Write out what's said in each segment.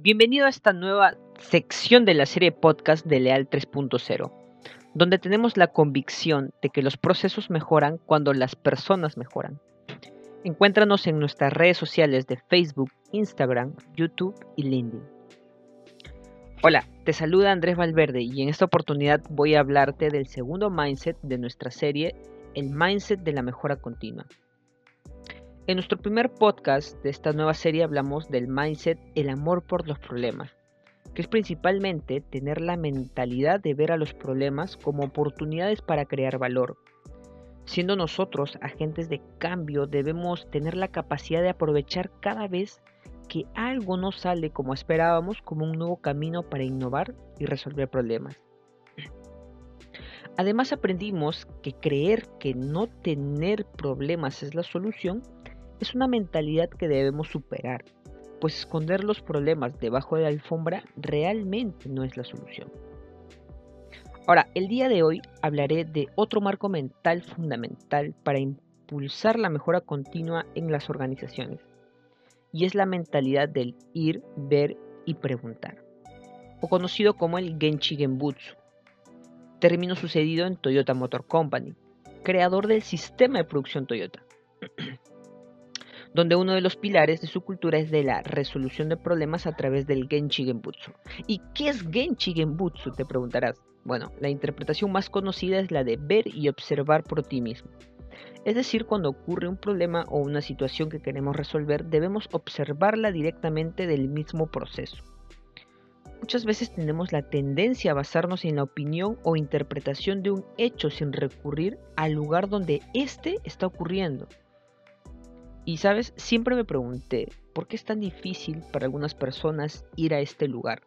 Bienvenido a esta nueva sección de la serie podcast de Leal 3.0, donde tenemos la convicción de que los procesos mejoran cuando las personas mejoran. Encuéntranos en nuestras redes sociales de Facebook, Instagram, YouTube y LinkedIn. Hola, te saluda Andrés Valverde y en esta oportunidad voy a hablarte del segundo mindset de nuestra serie, el mindset de la mejora continua. En nuestro primer podcast de esta nueva serie hablamos del mindset, el amor por los problemas, que es principalmente tener la mentalidad de ver a los problemas como oportunidades para crear valor. Siendo nosotros agentes de cambio, debemos tener la capacidad de aprovechar cada vez que algo no sale como esperábamos como un nuevo camino para innovar y resolver problemas. Además aprendimos que creer que no tener problemas es la solución es una mentalidad que debemos superar, pues esconder los problemas debajo de la alfombra realmente no es la solución. Ahora, el día de hoy hablaré de otro marco mental fundamental para impulsar la mejora continua en las organizaciones, y es la mentalidad del ir, ver y preguntar, o conocido como el Genchi Genbutsu, término sucedido en Toyota Motor Company, creador del sistema de producción Toyota. Donde uno de los pilares de su cultura es de la resolución de problemas a través del Genchi Genbutsu. ¿Y qué es Genchi Genbutsu? Te preguntarás. Bueno, la interpretación más conocida es la de ver y observar por ti mismo. Es decir, cuando ocurre un problema o una situación que queremos resolver, debemos observarla directamente del mismo proceso. Muchas veces tenemos la tendencia a basarnos en la opinión o interpretación de un hecho sin recurrir al lugar donde éste está ocurriendo. Y sabes, siempre me pregunté, ¿por qué es tan difícil para algunas personas ir a este lugar?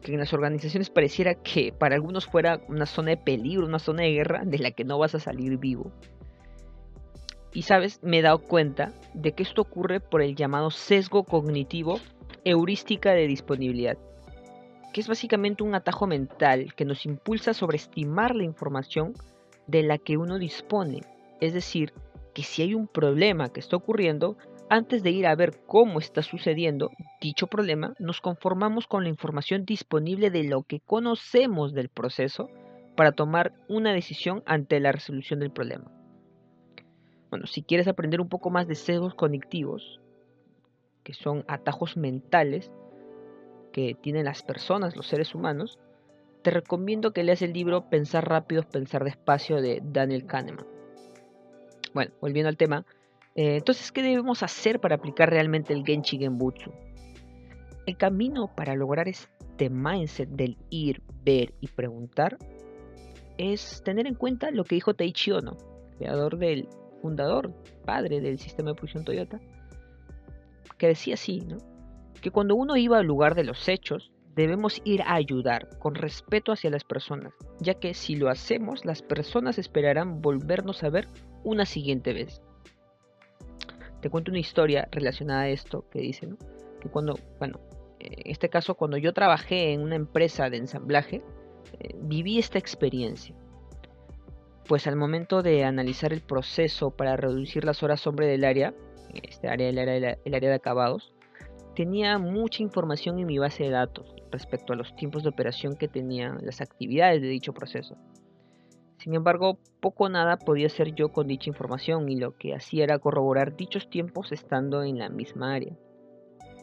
Que en las organizaciones pareciera que para algunos fuera una zona de peligro, una zona de guerra de la que no vas a salir vivo. Y sabes, me he dado cuenta de que esto ocurre por el llamado sesgo cognitivo heurística de disponibilidad, que es básicamente un atajo mental que nos impulsa a sobreestimar la información de la que uno dispone, es decir, que si hay un problema que está ocurriendo, antes de ir a ver cómo está sucediendo dicho problema, nos conformamos con la información disponible de lo que conocemos del proceso para tomar una decisión ante la resolución del problema. Bueno, si quieres aprender un poco más de sesgos cognitivos, que son atajos mentales que tienen las personas, los seres humanos, te recomiendo que leas el libro Pensar rápido, pensar despacio de Daniel Kahneman. Bueno, volviendo al tema. Eh, entonces, ¿qué debemos hacer para aplicar realmente el Genchi Genbutsu? El camino para lograr este mindset del ir, ver y preguntar es tener en cuenta lo que dijo Taichi Ono, creador del fundador, padre del sistema de producción Toyota, que decía así, ¿no? que cuando uno iba al lugar de los hechos, debemos ir a ayudar con respeto hacia las personas, ya que si lo hacemos, las personas esperarán volvernos a ver una siguiente vez. Te cuento una historia relacionada a esto que dice. Que cuando, bueno, en este caso cuando yo trabajé en una empresa de ensamblaje, eh, viví esta experiencia. Pues al momento de analizar el proceso para reducir las horas hombre del área, este área, el área, el área de acabados, tenía mucha información en mi base de datos respecto a los tiempos de operación que tenían las actividades de dicho proceso. Sin embargo, poco o nada podía hacer yo con dicha información y lo que hacía era corroborar dichos tiempos estando en la misma área.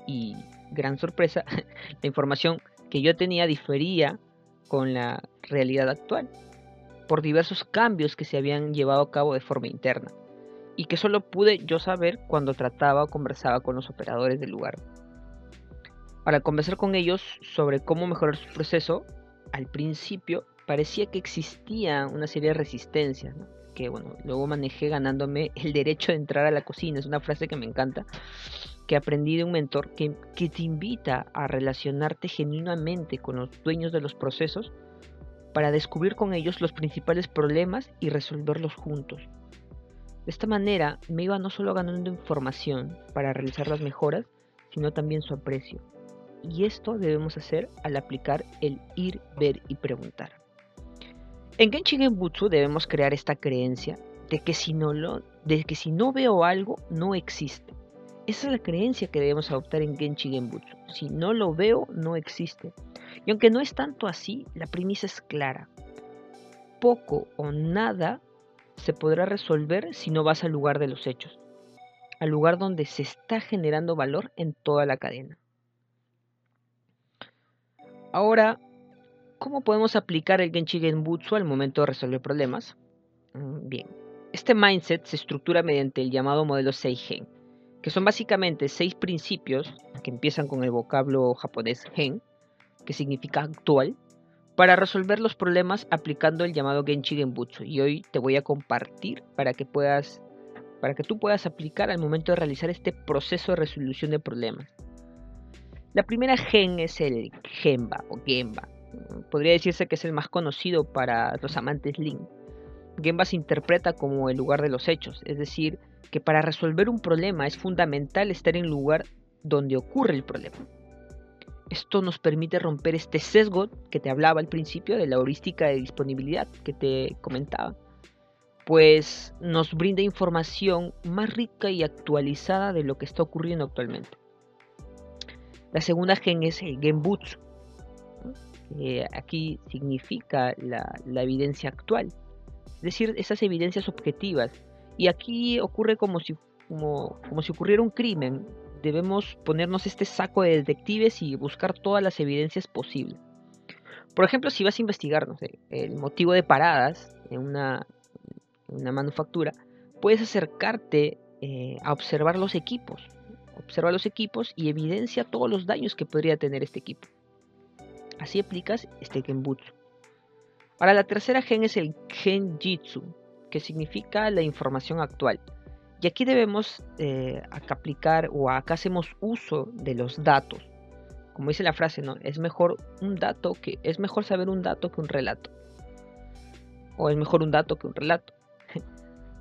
Y, gran sorpresa, la información que yo tenía difería con la realidad actual, por diversos cambios que se habían llevado a cabo de forma interna, y que solo pude yo saber cuando trataba o conversaba con los operadores del lugar. Para conversar con ellos sobre cómo mejorar su proceso, al principio parecía que existía una serie de resistencias, que bueno, luego manejé ganándome el derecho de entrar a la cocina, es una frase que me encanta, que aprendí de un mentor que, que te invita a relacionarte genuinamente con los dueños de los procesos para descubrir con ellos los principales problemas y resolverlos juntos. De esta manera me iba no solo ganando información para realizar las mejoras, sino también su aprecio. Y esto debemos hacer al aplicar el ir, ver y preguntar. En Genshin Genbutsu debemos crear esta creencia de que, si no lo, de que si no veo algo, no existe. Esa es la creencia que debemos adoptar en Genchi Genbutsu. Si no lo veo, no existe. Y aunque no es tanto así, la premisa es clara. Poco o nada se podrá resolver si no vas al lugar de los hechos, al lugar donde se está generando valor en toda la cadena. Ahora, ¿cómo podemos aplicar el Genchi Genbutsu al momento de resolver problemas? Mm, bien, este mindset se estructura mediante el llamado modelo Seigen, que son básicamente seis principios que empiezan con el vocablo japonés gen, que significa actual, para resolver los problemas aplicando el llamado Genchi Genbutsu. Y hoy te voy a compartir para que puedas para que tú puedas aplicar al momento de realizar este proceso de resolución de problemas. La primera gen es el Genba o Genba. Podría decirse que es el más conocido para los amantes Link. Genba se interpreta como el lugar de los hechos, es decir, que para resolver un problema es fundamental estar en el lugar donde ocurre el problema. Esto nos permite romper este sesgo que te hablaba al principio de la heurística de disponibilidad que te comentaba, pues nos brinda información más rica y actualizada de lo que está ocurriendo actualmente. La segunda gen es el genbutsu, aquí significa la evidencia actual, es decir, esas evidencias objetivas y aquí ocurre como si, como, como si ocurriera un crimen. Debemos ponernos este saco de detectives y buscar todas las evidencias posibles. Por ejemplo, si vas a investigar el motivo de paradas en una, una manufactura, puedes acercarte eh, a observar los equipos. Observa los equipos y evidencia todos los daños que podría tener este equipo. Así aplicas este Genbutsu. Ahora la tercera gen es el Genjitsu, que significa la información actual. Y aquí debemos eh, aplicar o acá hacemos uso de los datos. Como dice la frase, ¿no? Es mejor un dato que es mejor saber un dato que un relato. O es mejor un dato que un relato.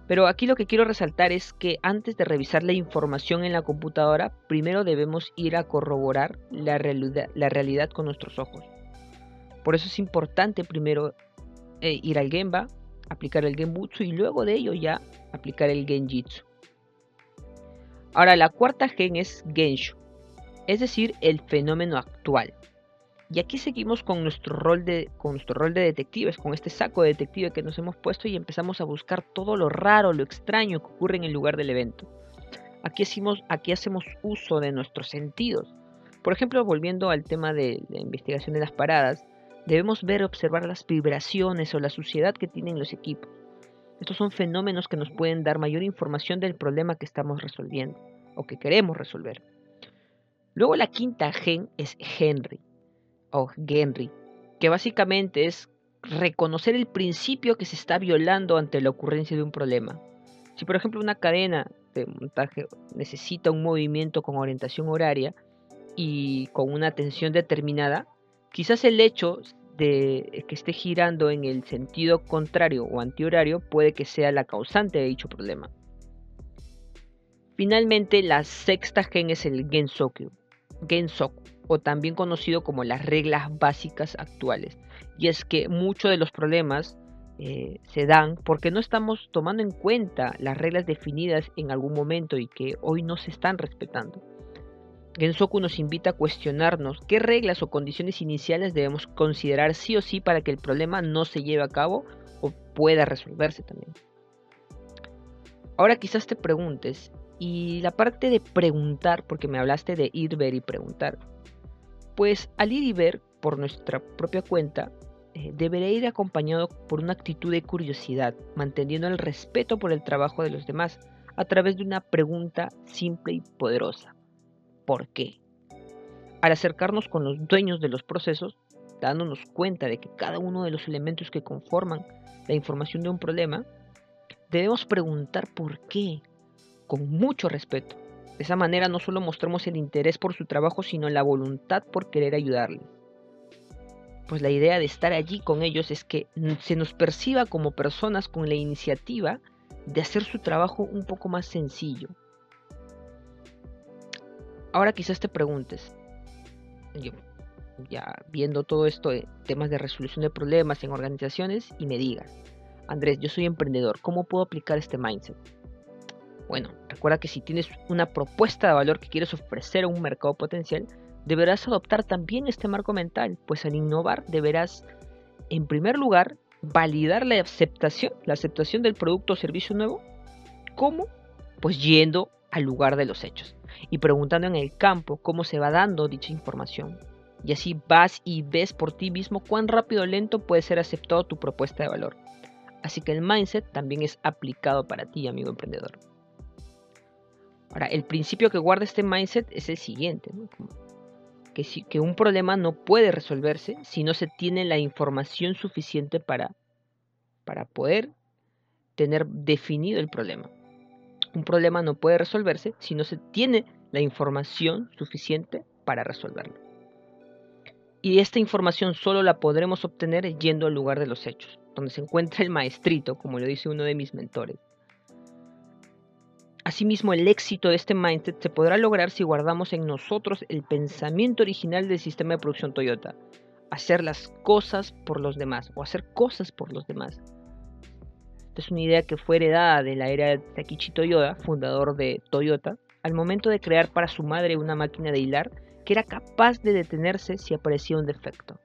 Pero aquí lo que quiero resaltar es que antes de revisar la información en la computadora, primero debemos ir a corroborar la realidad, con nuestros ojos. Por eso es importante primero eh, ir al Gemba, aplicar el Genbutsu y luego de ello ya aplicar el Genjitsu. Ahora la cuarta gen es Genshu, es decir, el fenómeno actual. Y aquí seguimos con nuestro rol de, con nuestro rol de detectives, con este saco de detective que nos hemos puesto y empezamos a buscar todo lo raro, lo extraño que ocurre en el lugar del evento. Aquí, hacemos, aquí hacemos uso de nuestros sentidos. Por ejemplo, volviendo al tema de la investigación de las paradas, Debemos ver, observar las vibraciones o la suciedad que tienen los equipos. Estos son fenómenos que nos pueden dar mayor información del problema que estamos resolviendo o que queremos resolver. Luego la quinta gen es Henry o que básicamente es reconocer el principio que se está violando ante la ocurrencia de un problema. Si por ejemplo una cadena de montaje necesita un movimiento con orientación horaria y con una tensión determinada, Quizás el hecho de que esté girando en el sentido contrario o antihorario puede que sea la causante de dicho problema. Finalmente, la sexta gen es el Gensoku, Gensoku, o también conocido como las reglas básicas actuales. Y es que muchos de los problemas eh, se dan porque no estamos tomando en cuenta las reglas definidas en algún momento y que hoy no se están respetando. Gensoku nos invita a cuestionarnos qué reglas o condiciones iniciales debemos considerar sí o sí para que el problema no se lleve a cabo o pueda resolverse también. Ahora quizás te preguntes, y la parte de preguntar, porque me hablaste de ir, ver y preguntar, pues al ir y ver por nuestra propia cuenta, eh, debería ir acompañado por una actitud de curiosidad, manteniendo el respeto por el trabajo de los demás, a través de una pregunta simple y poderosa. ¿Por qué? Al acercarnos con los dueños de los procesos, dándonos cuenta de que cada uno de los elementos que conforman la información de un problema, debemos preguntar por qué, con mucho respeto. De esa manera no solo mostramos el interés por su trabajo, sino la voluntad por querer ayudarles. Pues la idea de estar allí con ellos es que se nos perciba como personas con la iniciativa de hacer su trabajo un poco más sencillo, Ahora quizás te preguntes, ya viendo todo esto de temas de resolución de problemas en organizaciones y me digas, Andrés, yo soy emprendedor, ¿cómo puedo aplicar este mindset? Bueno, recuerda que si tienes una propuesta de valor que quieres ofrecer a un mercado potencial, deberás adoptar también este marco mental, pues al innovar deberás, en primer lugar, validar la aceptación, la aceptación del producto o servicio nuevo. ¿Cómo? Pues yendo al lugar de los hechos y preguntando en el campo cómo se va dando dicha información. Y así vas y ves por ti mismo cuán rápido o lento puede ser aceptado tu propuesta de valor. Así que el mindset también es aplicado para ti, amigo emprendedor. Ahora, el principio que guarda este mindset es el siguiente, que, que un problema no puede resolverse si no se tiene la información suficiente para, para poder tener definido el problema. Un problema no puede resolverse si no se tiene la información suficiente para resolverlo. Y esta información solo la podremos obtener yendo al lugar de los hechos, donde se encuentra el maestrito, como lo dice uno de mis mentores. Asimismo, el éxito de este mindset se podrá lograr si guardamos en nosotros el pensamiento original del sistema de producción Toyota, hacer las cosas por los demás o hacer cosas por los demás. Esta es una idea que fue heredada de la era de Takichi Toyoda, fundador de Toyota, al momento de crear para su madre una máquina de hilar que era capaz de detenerse si aparecía un defecto.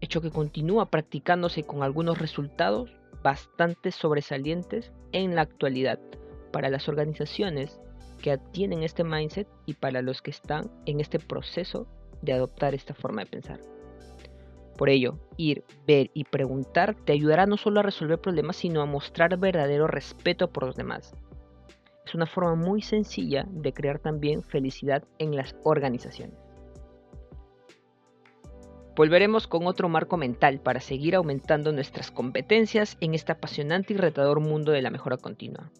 Hecho que continúa practicándose con algunos resultados bastante sobresalientes en la actualidad para las organizaciones que tienen este mindset y para los que están en este proceso de adoptar esta forma de pensar. Por ello, ir, ver y preguntar te ayudará no solo a resolver problemas, sino a mostrar verdadero respeto por los demás. Es una forma muy sencilla de crear también felicidad en las organizaciones. Volveremos con otro marco mental para seguir aumentando nuestras competencias en este apasionante y retador mundo de la mejora continua.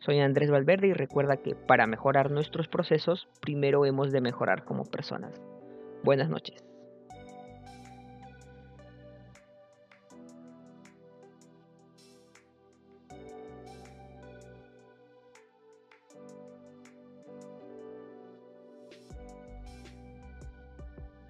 Soy Andrés Valverde y recuerda que para mejorar nuestros procesos, primero hemos de mejorar como personas. Buenas noches.